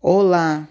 Olá!